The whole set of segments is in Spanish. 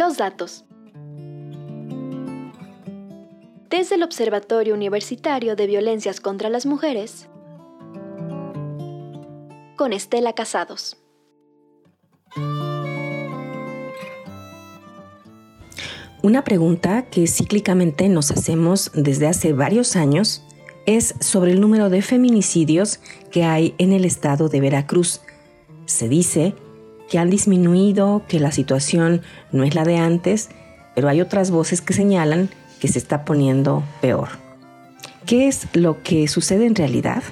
Los datos. Desde el Observatorio Universitario de Violencias contra las Mujeres, con Estela Casados. Una pregunta que cíclicamente nos hacemos desde hace varios años es sobre el número de feminicidios que hay en el estado de Veracruz. Se dice han disminuido, que la situación no es la de antes, pero hay otras voces que señalan que se está poniendo peor. ¿Qué es lo que sucede en realidad?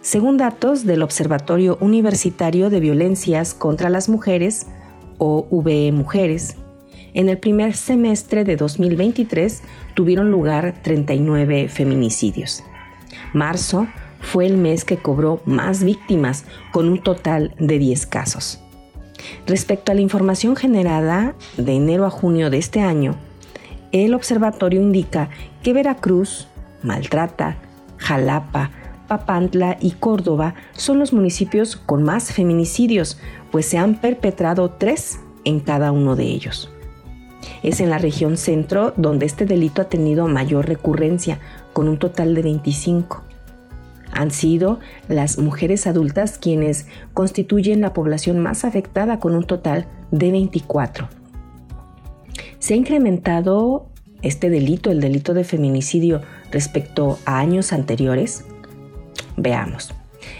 Según datos del Observatorio Universitario de Violencias contra las Mujeres, o VE Mujeres, en el primer semestre de 2023 tuvieron lugar 39 feminicidios. Marzo fue el mes que cobró más víctimas, con un total de 10 casos. Respecto a la información generada de enero a junio de este año, el observatorio indica que Veracruz, Maltrata, Jalapa, Papantla y Córdoba son los municipios con más feminicidios, pues se han perpetrado tres en cada uno de ellos. Es en la región centro donde este delito ha tenido mayor recurrencia, con un total de 25 han sido las mujeres adultas quienes constituyen la población más afectada con un total de 24. Se ha incrementado este delito, el delito de feminicidio, respecto a años anteriores. Veamos.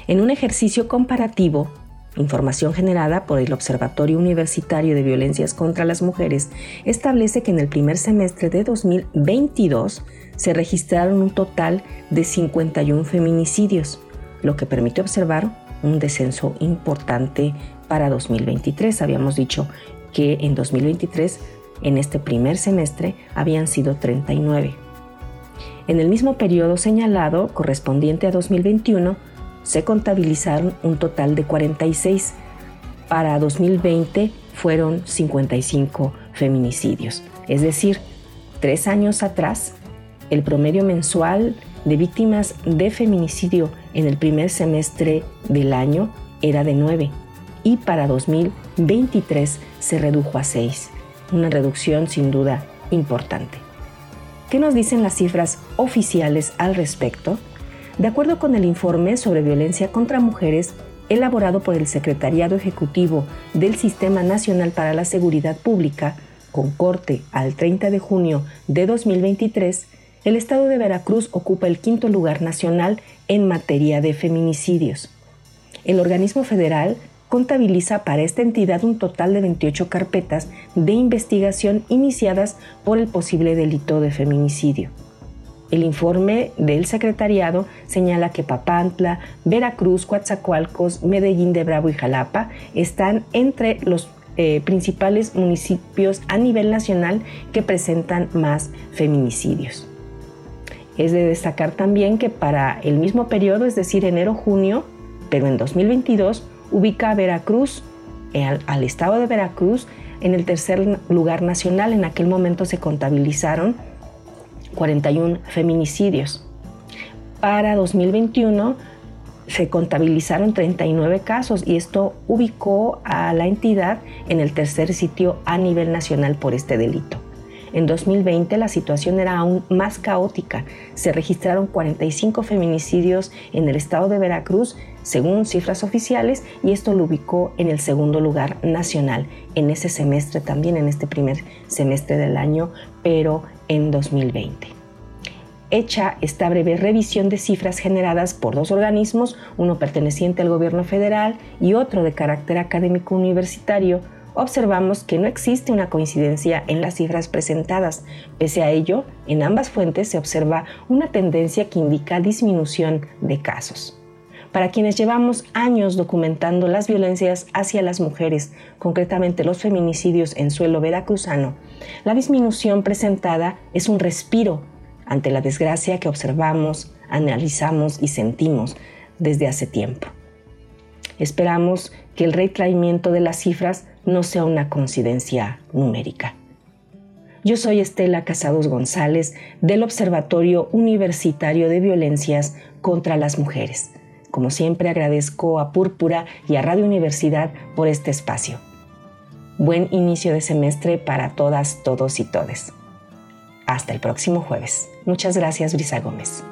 En un ejercicio comparativo, información generada por el Observatorio Universitario de Violencias contra las Mujeres establece que en el primer semestre de 2022 se registraron un total de 51 feminicidios, lo que permite observar un descenso importante para 2023. Habíamos dicho que en 2023, en este primer semestre, habían sido 39. En el mismo periodo señalado, correspondiente a 2021, se contabilizaron un total de 46. Para 2020 fueron 55 feminicidios. Es decir, tres años atrás el promedio mensual de víctimas de feminicidio en el primer semestre del año era de 9 y para 2023 se redujo a 6, una reducción sin duda importante. ¿Qué nos dicen las cifras oficiales al respecto? De acuerdo con el informe sobre violencia contra mujeres elaborado por el Secretariado Ejecutivo del Sistema Nacional para la Seguridad Pública, con corte al 30 de junio de 2023, el estado de Veracruz ocupa el quinto lugar nacional en materia de feminicidios. El organismo federal contabiliza para esta entidad un total de 28 carpetas de investigación iniciadas por el posible delito de feminicidio. El informe del secretariado señala que Papantla, Veracruz, Coatzacoalcos, Medellín de Bravo y Jalapa están entre los eh, principales municipios a nivel nacional que presentan más feminicidios. Es de destacar también que para el mismo periodo, es decir, enero-junio, pero en 2022, ubica a Veracruz, eh, al, estado de Veracruz, en el tercer lugar nacional. En aquel momento se contabilizaron 41 feminicidios. Para 2021 se contabilizaron 39 casos y esto ubicó a la entidad en el tercer sitio a nivel nacional por este delito. En 2020 la situación era aún más caótica. Se registraron 45 feminicidios en el estado de Veracruz, según cifras oficiales, y esto lo ubicó en el segundo lugar nacional en ese semestre, también en este primer semestre del año, pero en 2020 hecha esta breve revisión de cifras generadas por dos organismos, uno perteneciente al gobierno federal y otro de carácter académico universitario, observamos que no existe una coincidencia en las cifras presentadas. Pese a ello, en ambas fuentes se observa una tendencia que indica disminución de casos. Para quienes llevamos años documentando las violencias hacia las mujeres, concretamente los feminicidios en suelo veracruzano, la disminución presentada es un respiro ante la desgracia que observamos, analizamos y sentimos desde hace tiempo. Esperamos que el retraimiento de las cifras no sea una coincidencia numérica. Yo soy Estela Casados González del Observatorio Universitario de Violencias contra las Mujeres. Como siempre agradezco a Púrpura y a Radio Universidad por este espacio. Buen inicio de semestre para todas, todos y todes. Hasta el próximo jueves. Muchas gracias, Brisa Gómez.